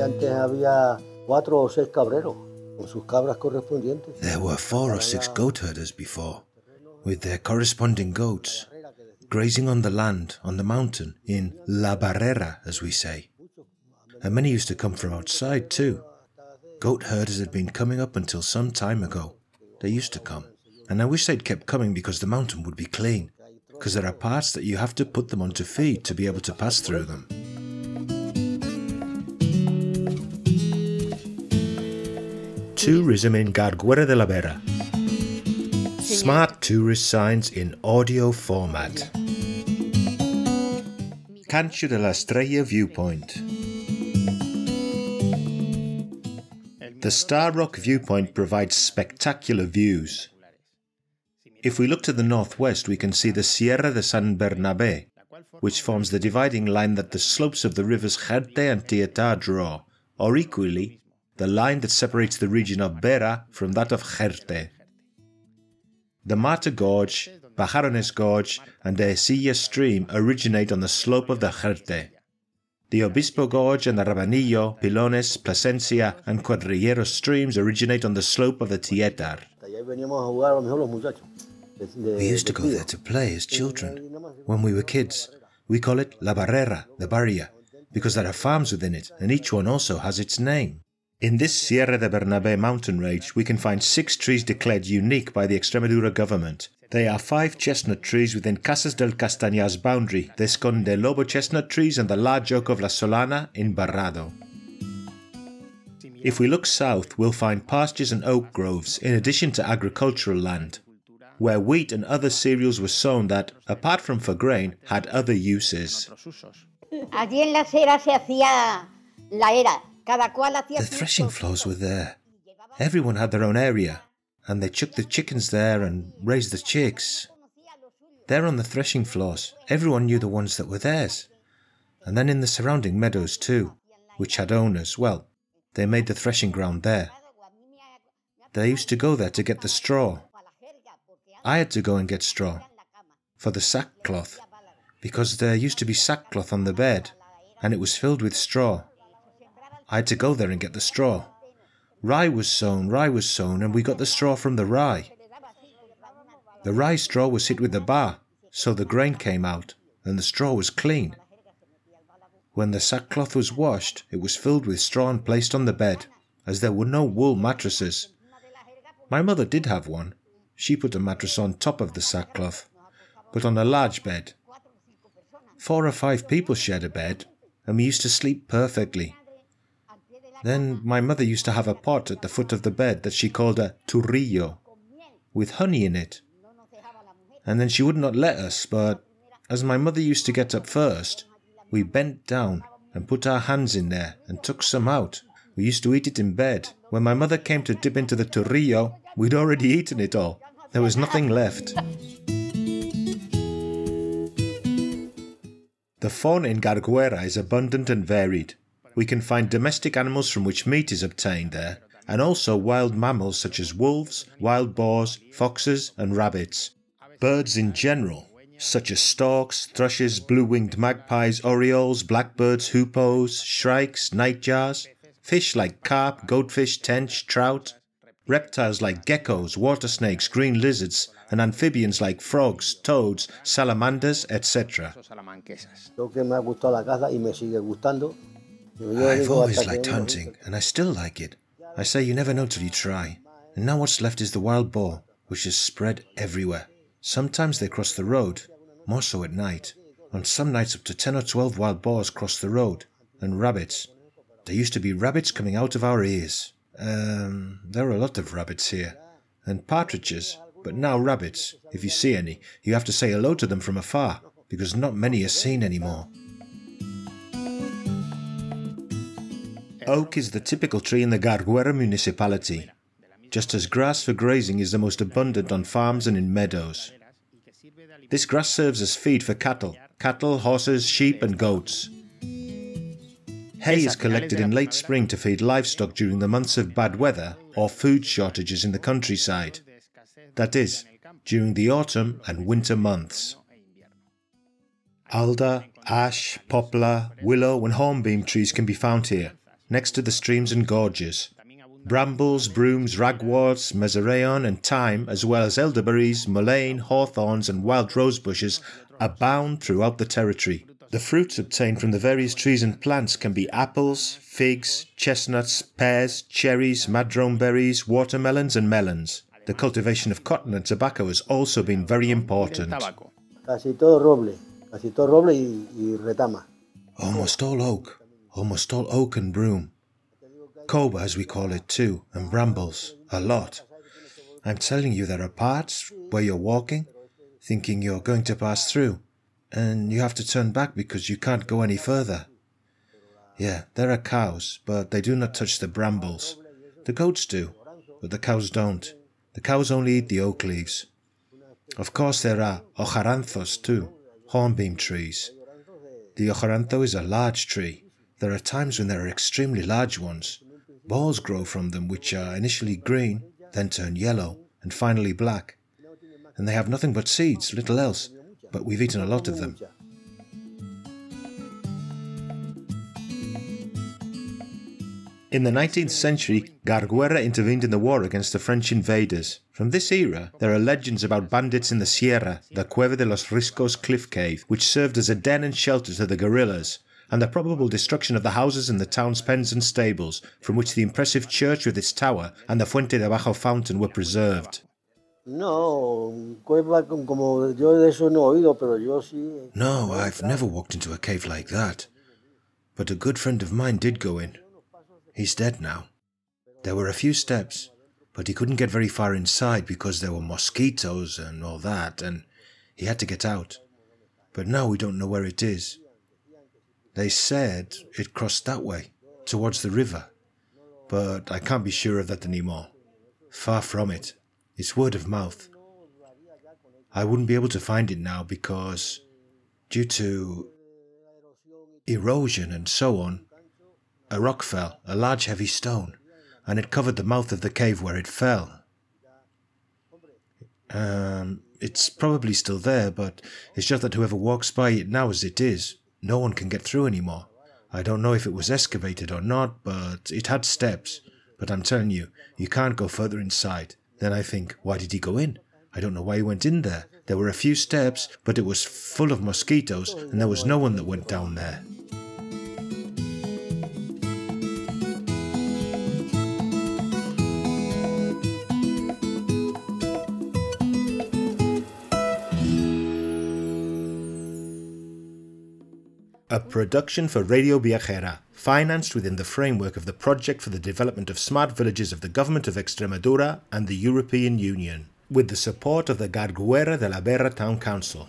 Antes había cuatro o seis cabreros con sus cabras correspondientes. There were four or six goat herders before, with their corresponding goats, grazing on the land, on the mountain, in La Barrera, as we say. And many used to come from outside too. Goat herders had been coming up until some time ago. They used to come. And I wish they'd kept coming because the mountain would be clean. Because there are parts that you have to put them on to feed to be able to pass through them. Tourism in Garguera de la Vera. Smart tourist signs in audio format. Cancho de la Estrella Viewpoint. The Star Rock viewpoint provides spectacular views. If we look to the northwest, we can see the Sierra de San Bernabé, which forms the dividing line that the slopes of the rivers Jerte and Tietar draw, or equally, the line that separates the region of Vera from that of Jerte. The Mata Gorge, Pajarones Gorge, and the Esilla stream originate on the slope of the Jerte. The Obispo Gorge and the Rabanillo, Pilones, Plasencia, and Cuadrillero streams originate on the slope of the Tietar. We used to go there to play as children when we were kids. We call it La Barrera, the barrier, because there are farms within it, and each one also has its name. In this Sierra de Bernabé mountain range, we can find six trees declared unique by the Extremadura government. They are five chestnut trees within Casas del Castañar's boundary, the Esconde Lobo chestnut trees and the large oak of La Solana in Barrado. If we look south, we'll find pastures and oak groves, in addition to agricultural land, where wheat and other cereals were sown that, apart from for grain, had other uses. Era. Cada cual hacía The threshing floors were there. Everyone had their own area, and they chucked the chickens there and raised the chicks. There on the threshing floors, everyone knew the ones that were theirs. And then in the surrounding meadows too, which had owners, well, they made the threshing ground there. They used to go there to get the straw. I had to go and get straw for the sackcloth, because there used to be sackcloth on the bed, and it was filled with straw. I had to go there and get the straw. Rye was sown, rye was sown, and we got the straw from the rye. The rye straw was hit with a bar, so the grain came out, and the straw was clean. When the sackcloth was washed, it was filled with straw and placed on the bed, as there were no wool mattresses. My mother did have one. She put a mattress on top of the sackcloth, but on a large bed. Four or five people shared a bed, and we used to sleep perfectly. Then my mother used to have a pot at the foot of the bed that she called a turrillo, with honey in it. And then she would not let us, but as my mother used to get up first, we bent down and put our hands in there and took some out. We used to eat it in bed. When my mother came to dip into the turrillo, we'd already eaten it all. There was nothing left. The fauna in Garguera is abundant and varied. We can find domestic animals from which meat is obtained there, and also wild mammals such as wolves, wild boars, foxes, and rabbits. Birds in general, such as storks, thrushes, blue winged magpies, orioles, blackbirds, hoopoes, shrikes, nightjars, fish like carp, goldfish, tench, trout, reptiles like geckos, water snakes, green lizards, and amphibians like frogs, toads, salamanders, etc. I've always liked hunting, and I still like it. I say you never know till you try. And now what's left is the wild boar, which is spread everywhere. Sometimes they cross the road, more so at night. On some nights, up to 10 or 12 wild boars cross the road. And rabbits. There used to be rabbits coming out of our ears. Um, there are a lot of rabbits here. And partridges, but now rabbits. If you see any, you have to say hello to them from afar, because not many are seen anymore. Oak is the typical tree in the Garguera municipality, just as grass for grazing is the most abundant on farms and in meadows. This grass serves as feed for cattle, cattle, horses, sheep, and goats. Hay is collected in late spring to feed livestock during the months of bad weather or food shortages in the countryside. That is, during the autumn and winter months. Alder, ash, poplar, willow, and hornbeam trees can be found here. Next to the streams and gorges. Brambles, brooms, ragworts, mesoreon, and thyme, as well as elderberries, mullein, hawthorns, and wild rose bushes, abound throughout the territory. The fruits obtained from the various trees and plants can be apples, figs, chestnuts, pears, cherries, madrone berries, watermelons, and melons. The cultivation of cotton and tobacco has also been very important. Casi todo roble, casi todo roble y, y retama. Almost all oak, almost all oak and broom. Cobra, as we call it too, and brambles, a lot. I'm telling you, there are parts where you're walking, thinking you're going to pass through, and you have to turn back because you can't go any further. Yeah, there are cows, but they do not touch the brambles. The goats do, but the cows don't. The cows only eat the oak leaves. Of course, there are ocharanthos too, hornbeam trees. The ocharantho is a large tree. There are times when there are extremely large ones. Balls grow from them which are initially green, then turn yellow, and finally black. And they have nothing but seeds, little else, but we've eaten a lot of them. In the 19th century, Garguera intervened in the war against the French invaders. From this era, there are legends about bandits in the Sierra, the Cueva de los Riscos cliff cave, which served as a den and shelter to the guerrillas, and the probable destruction of the houses in the town's pens and stables, from which the impressive church with its tower and the Fuente de Abajo fountain were preserved. No, cueva como yo de eso no he oído, pero yo sí. No, I've never walked into a cave like that. But a good friend of mine did go in. He's dead now. There were a few steps, but he couldn't get very far inside because there were mosquitoes and all that, and he had to get out. But now we don't know where it is. They said it crossed that way, towards the river, but I can't be sure of that anymore. Far from it. It's word of mouth. I wouldn't be able to find it now because, due to erosion and so on, a rock fell, a large heavy stone, and it covered the mouth of the cave where it fell. Um, it's probably still there, but it's just that whoever walks by it now as it is, no one can get through anymore. I don't know if it was excavated or not, but it had steps. But I'm telling you, you can't go further inside. Then I think, why did he go in? I don't know why he went in there. There were a few steps, but it was full of mosquitoes, and there was no one that went down there. A production for Radio Viajera, financed within the framework of the Project for the Development of Smart Villages of the Government of Extremadura and the European Union, with the support of the Garguera de la Vera Town Council.